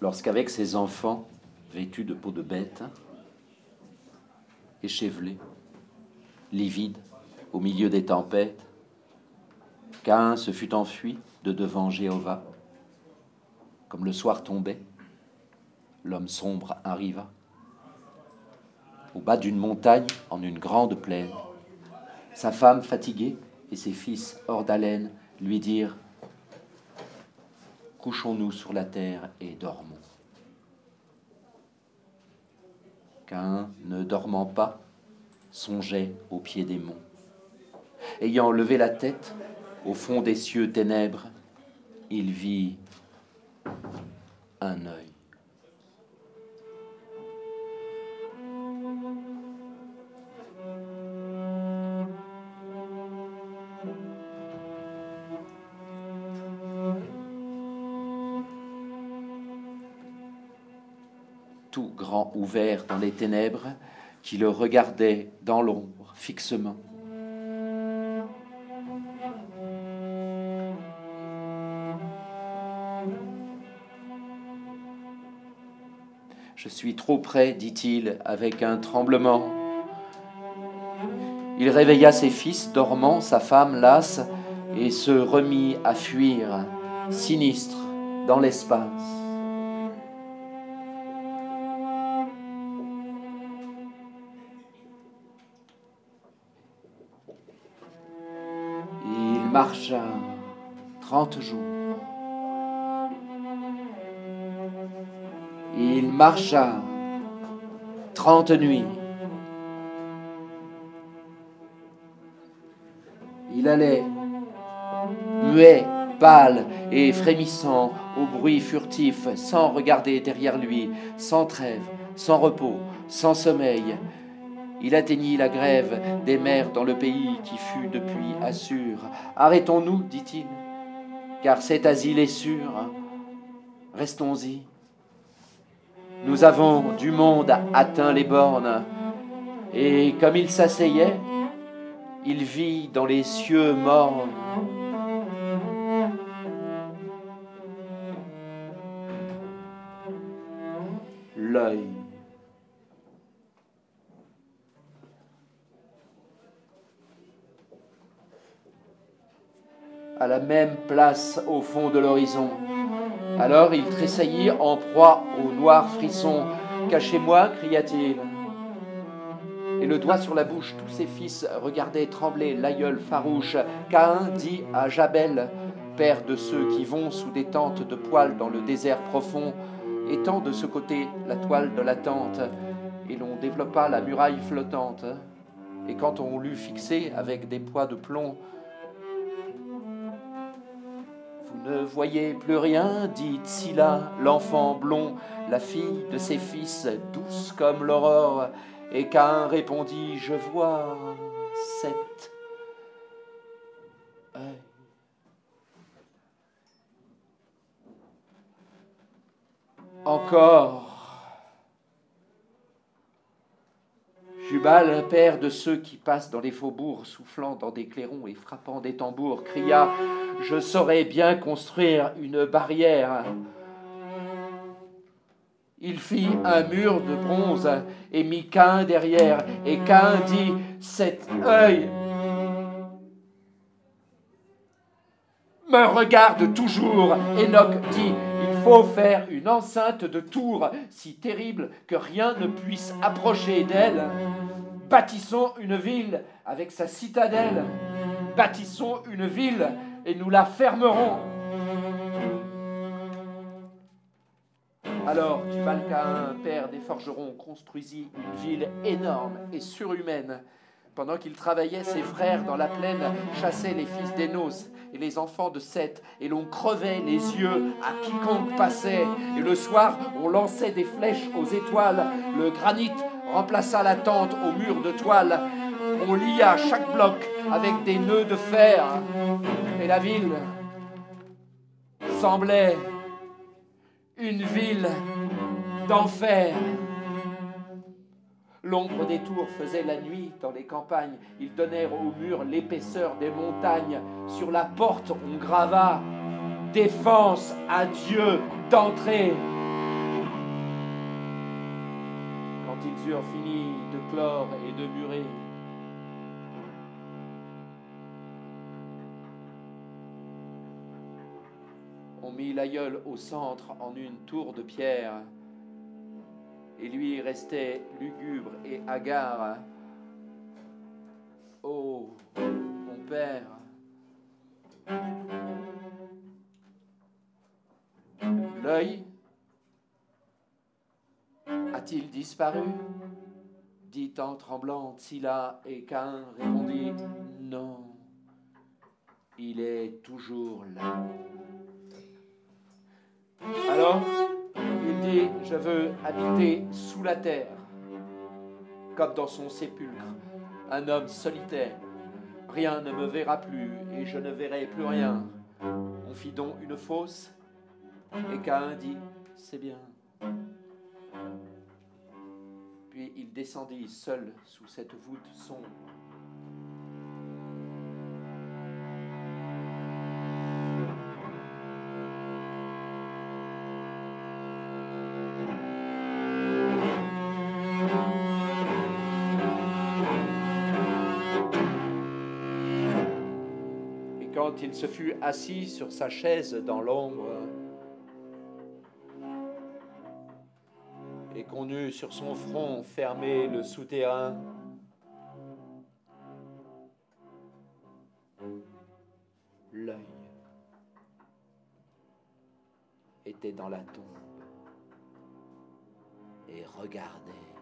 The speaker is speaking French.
lorsqu'avec ses enfants, vêtus de peau de bête, échevelés, livides, au milieu des tempêtes, Cain se fut enfui de devant Jéhovah. Comme le soir tombait, l'homme sombre arriva. Au bas d'une montagne, en une grande plaine, sa femme fatiguée et ses fils hors d'haleine lui dirent Couchons-nous sur la terre et dormons. Qu'un, ne dormant pas, songeait au pied des monts. Ayant levé la tête, au fond des cieux ténèbres, il vit un œil. Tout grand ouvert dans les ténèbres, qui le regardait dans l'ombre fixement. Je suis trop près, dit-il avec un tremblement. Il réveilla ses fils dormants, sa femme lasse, et se remit à fuir, sinistre, dans l'espace. Il marcha trente jours. Il marcha trente nuits. Il allait, muet, pâle et frémissant, au bruit furtif, sans regarder derrière lui, sans trêve, sans repos, sans sommeil. Il atteignit la grève des mers dans le pays qui fut depuis Assur. Arrêtons-nous, dit-il, car cet asile est sûr. Restons-y. Nous avons du monde atteint les bornes, et comme il s'asseyait, il vit dans les cieux morts l'œil. À la même place au fond de l'horizon. Alors il tressaillit en proie au noir frisson. Cachez-moi, cria-t-il. Et le doigt sur la bouche, tous ses fils regardaient trembler l'aïeul farouche. Caïn dit à Jabel, père de ceux qui vont sous des tentes de poils dans le désert profond, étend de ce côté la toile de la tente, et l'on développa la muraille flottante. Et quand on l'eut fixée avec des poids de plomb, ne voyez plus rien, dit Scylla, l'enfant blond, la fille de ses fils, douce comme l'aurore. Et Cain répondit, je vois sept. Encore. Jubal, père de ceux qui passent dans les faubourgs, soufflant dans des clairons et frappant des tambours, cria Je saurais bien construire une barrière. Il fit un mur de bronze et mit Cain derrière, et Cain dit Cet œil me regarde toujours. Enoch dit Il faut faire une enceinte de tours si terrible que rien ne puisse approcher d'elle. Bâtissons une ville avec sa citadelle. Bâtissons une ville et nous la fermerons. Alors Tubalcain, père des forgerons, construisit une ville énorme et surhumaine. Pendant qu'il travaillait, ses frères dans la plaine chassaient les fils d'Énos et les enfants de Seth, et l'on crevait les yeux à quiconque passait. Et le soir, on lançait des flèches aux étoiles. Le granit remplaça la tente au mur de toile. On lia chaque bloc avec des nœuds de fer. Et la ville semblait une ville d'enfer. L'ombre des tours faisait la nuit dans les campagnes. Ils donnèrent au mur l'épaisseur des montagnes. Sur la porte, on grava Défense à Dieu d'entrer. Ils eurent fini de clore et de. On mit l'aïeul au centre en une tour de pierre, et lui restait lugubre et hagard. Oh, mon père, l'œil a-t-il disparu? dit en tremblant Scylla, et Cain répondit Non, il est toujours là. Alors, il dit Je veux habiter sous la terre, comme dans son sépulcre, un homme solitaire. Rien ne me verra plus et je ne verrai plus rien. On fit donc une fosse, et Cain dit C'est bien. Il descendit seul sous cette voûte sombre. Et quand il se fut assis sur sa chaise dans l'ombre, et qu'on eut sur son front fermé le souterrain. L'œil était dans la tombe et regardait.